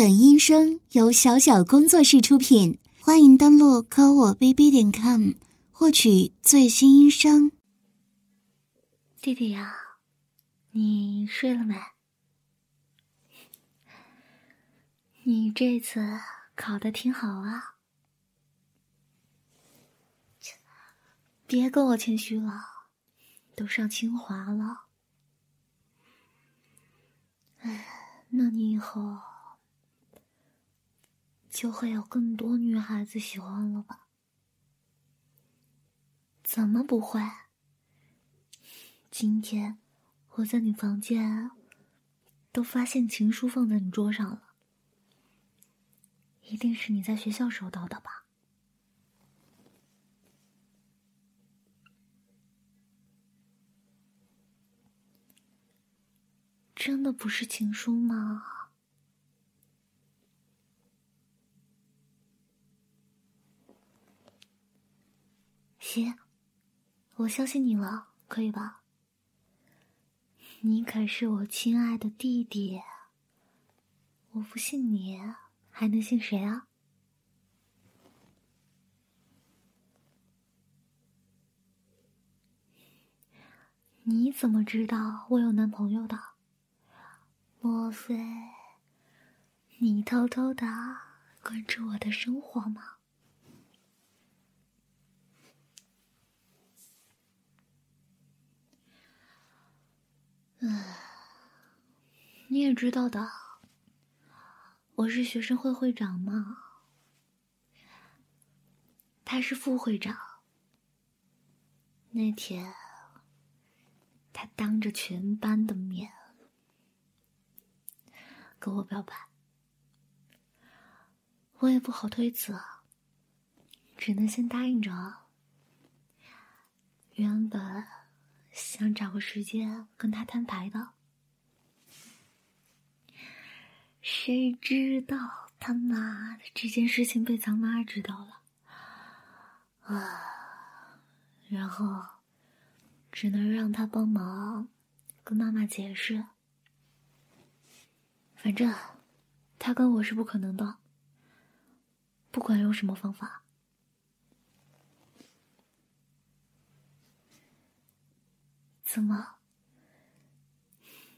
本音声由小小工作室出品，欢迎登录科我 bb 点 com 获取最新音声。弟弟呀，你睡了没？你这次考的挺好啊，别跟我谦虚了，都上清华了。哎，那你以后就会有更多女孩子喜欢了吧？怎么不会？今天我在你房间都发现情书放在你桌上了，一定是你在学校收到的吧？真的不是情书吗？行，我相信你了，可以吧？你可是我亲爱的弟弟，我不信你，还能信谁啊？你怎么知道我有男朋友的？莫非你偷偷的关注我的生活吗？你也知道的，我是学生会会长嘛，他是副会长。那天，他当着全班的面。跟我表白，我也不好推辞，只能先答应着。原本想找个时间跟他摊牌的，谁知道他妈的这件事情被咱妈知道了，啊，然后只能让他帮忙跟妈妈解释。反正，他跟我是不可能的。不管用什么方法，怎么？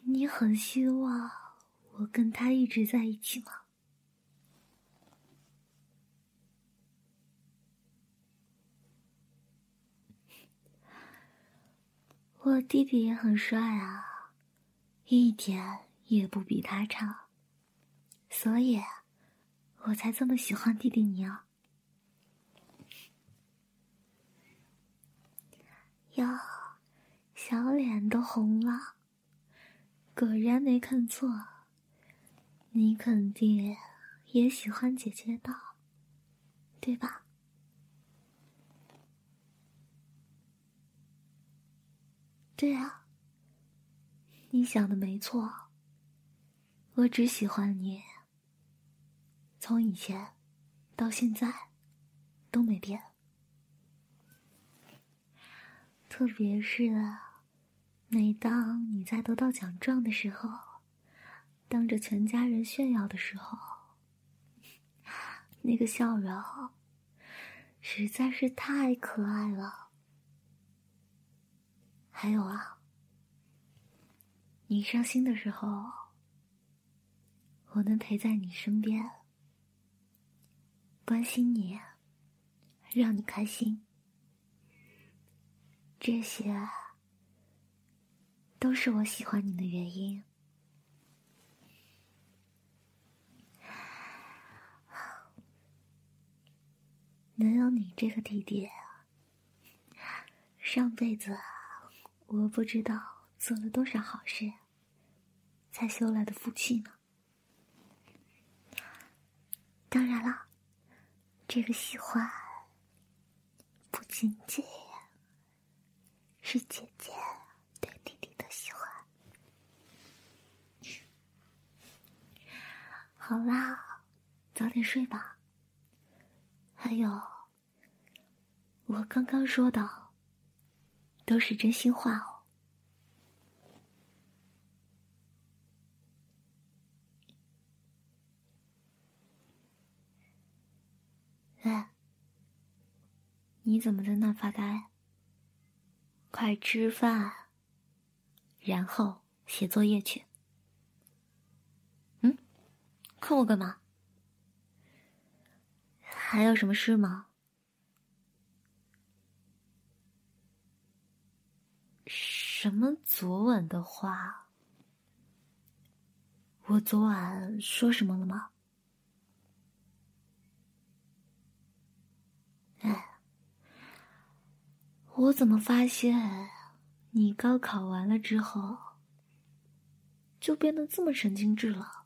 你很希望我跟他一直在一起吗？我弟弟也很帅啊，一点。也不比他差，所以我才这么喜欢弟弟你啊！哟，小脸都红了，果然没看错，你肯定也喜欢姐姐的，对吧？对啊，你想的没错。我只喜欢你，从以前到现在都没变。特别是每当你在得到奖状的时候，当着全家人炫耀的时候，那个笑容实在是太可爱了。还有啊，你伤心的时候。我能陪在你身边，关心你，让你开心，这些都是我喜欢你的原因。能有你这个弟弟，上辈子我不知道做了多少好事，才修来的福气呢。当然了，这个喜欢不仅仅是姐姐好啦早点睡吧。还有我刚刚说的都是真心话哦。喂你怎么在那发呆？快吃饭然后写作业去。看我干嘛？还有什么事吗？什么昨晚的话？我昨晚说什么了吗？哎，我怎么发现你高考完了之后就变得这么神经质了？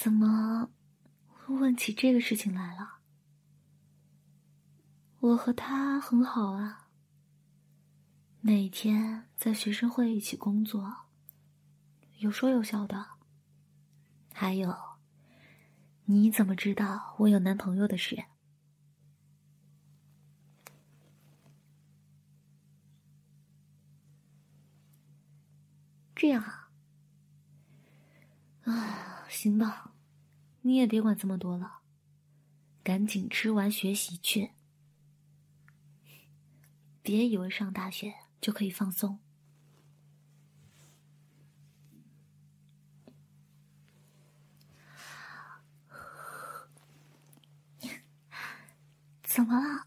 怎么问起这个事情来了？我和他很好啊，每天在学生会一起工作，有说有笑的。还有，你怎么知道我有男朋友的事？这样啊？啊，行吧，你也别管这么多了，赶紧吃完学习去。别以为上大学就可以放松。怎么了？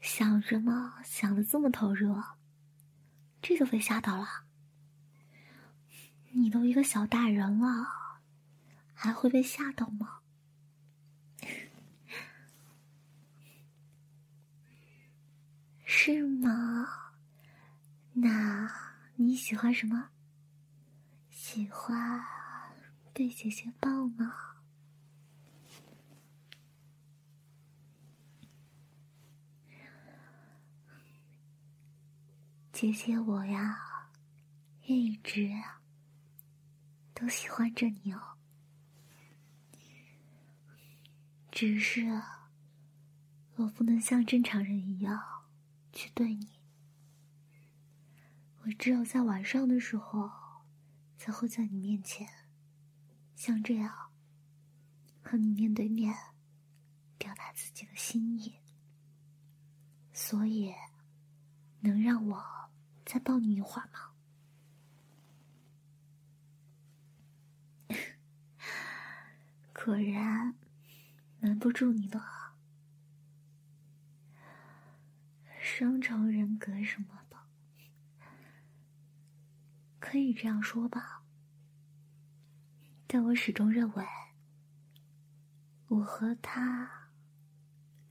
想什么？想的这么投入？这就被吓到了？你都一个小大人了，还会被吓到吗？是吗？那你喜欢什么？喜欢被姐姐抱吗？姐姐我呀，一直都喜欢着你哦，只是我不能像正常人一样。去对你，我只有在晚上的时候，才会在你面前，像这样，和你面对面，表达自己的心意。所以，能让我再抱你一会儿吗？果然，瞒不住你了。双重人格什么的，可以这样说吧。但我始终认为，我和他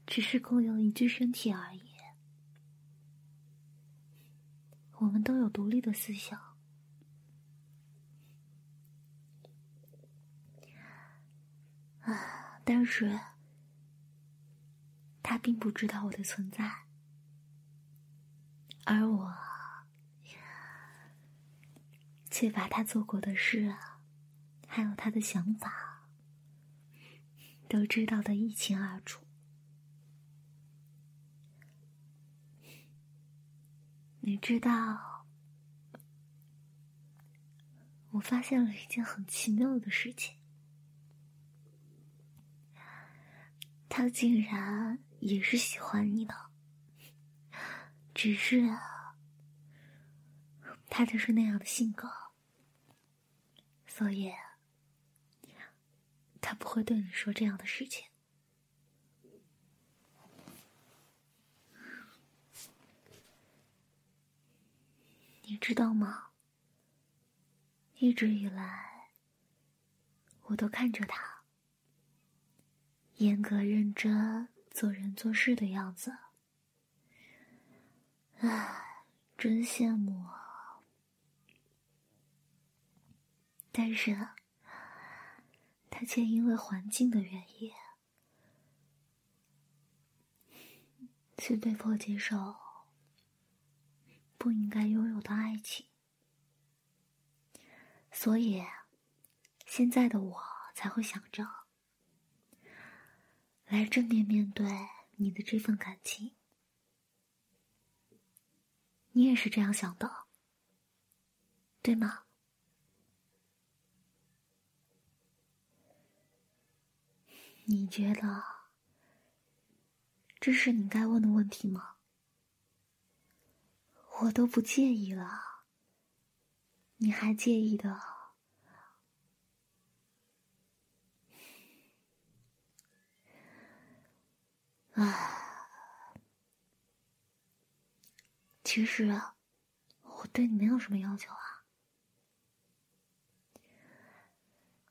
只是共有一具身体而已。我们都有独立的思想，啊，但是他并不知道我的存在。而我，却把他做过的事，还有他的想法，都知道的一清二楚。你知道，我发现了一件很奇妙的事情，他竟然也是喜欢你的。只是，他就是那样的性格，所以他不会对你说这样的事情。你知道吗？一直以来，我都看着他，严格认真做人做事的样子。唉，真羡慕啊！但是，他却因为环境的原因，却被迫接受不应该拥有的爱情。所以，现在的我才会想着来正面面对你的这份感情。你也是这样想的，对吗？你觉得这是你该问的问题吗？我都不介意了，你还介意的？唉，其实啊我对你没有什么要求啊，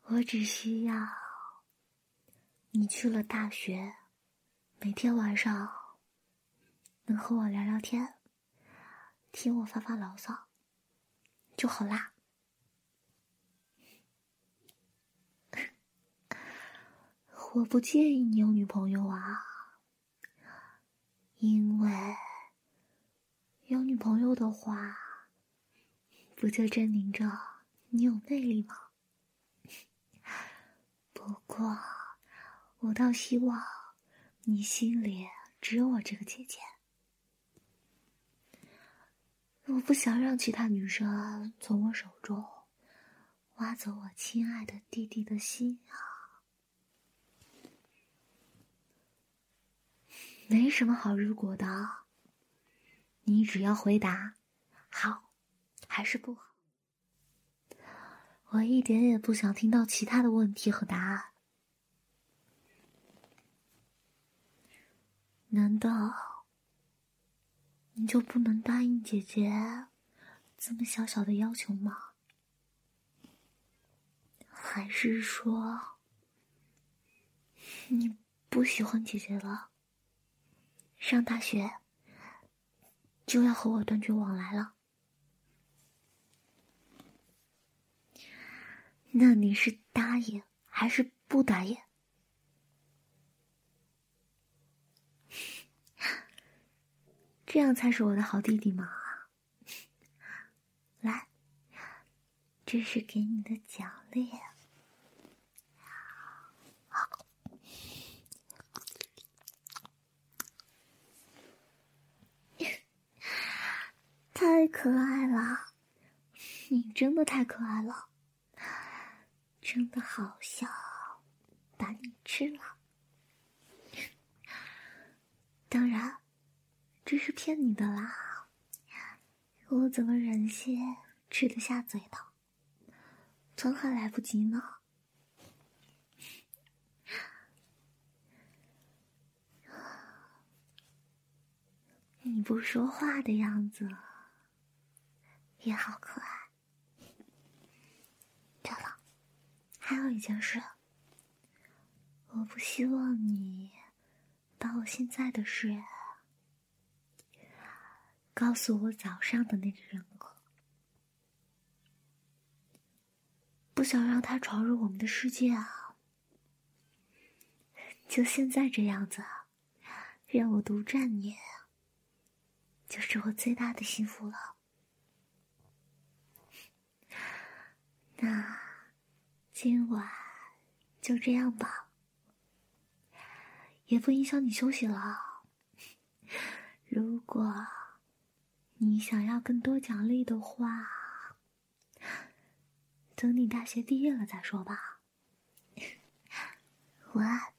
我只需要。你去了大学，每天晚上能和我聊聊天，听我发发牢骚就好啦。我不介意你有女朋友啊，因为有女朋友的话，不就证明着你有魅力吗？不过。我倒希望你心里只有我这个姐姐。我不想让其他女生从我手中挖走我亲爱的弟弟的心啊！没什么好如果的，你只要回答好还是不好。我一点也不想听到其他的问题和答案。难道你就不能答应姐姐这么小小的要求吗？还是说你不喜欢姐姐了？上大学就要和我断绝往来了？那你是答应还是不答应？这样才是我的好弟弟嘛！来，这是给你的奖励。太可爱了，你真的太可爱了，真的好想把你吃了。当然。这是骗你的啦！我怎么忍心吃得下嘴的？疼还来不及呢。你不说话的样子也好可爱。对了，还有一件事，我不希望你把我现在的事。告诉我早上的那个人格，不想让他闯入我们的世界啊！就现在这样子，让我独占你，就是我最大的幸福了。今晚就这样吧，也不影响你休息了。如果。你想要更多奖励的话，等你大学毕业了再说吧。晚安。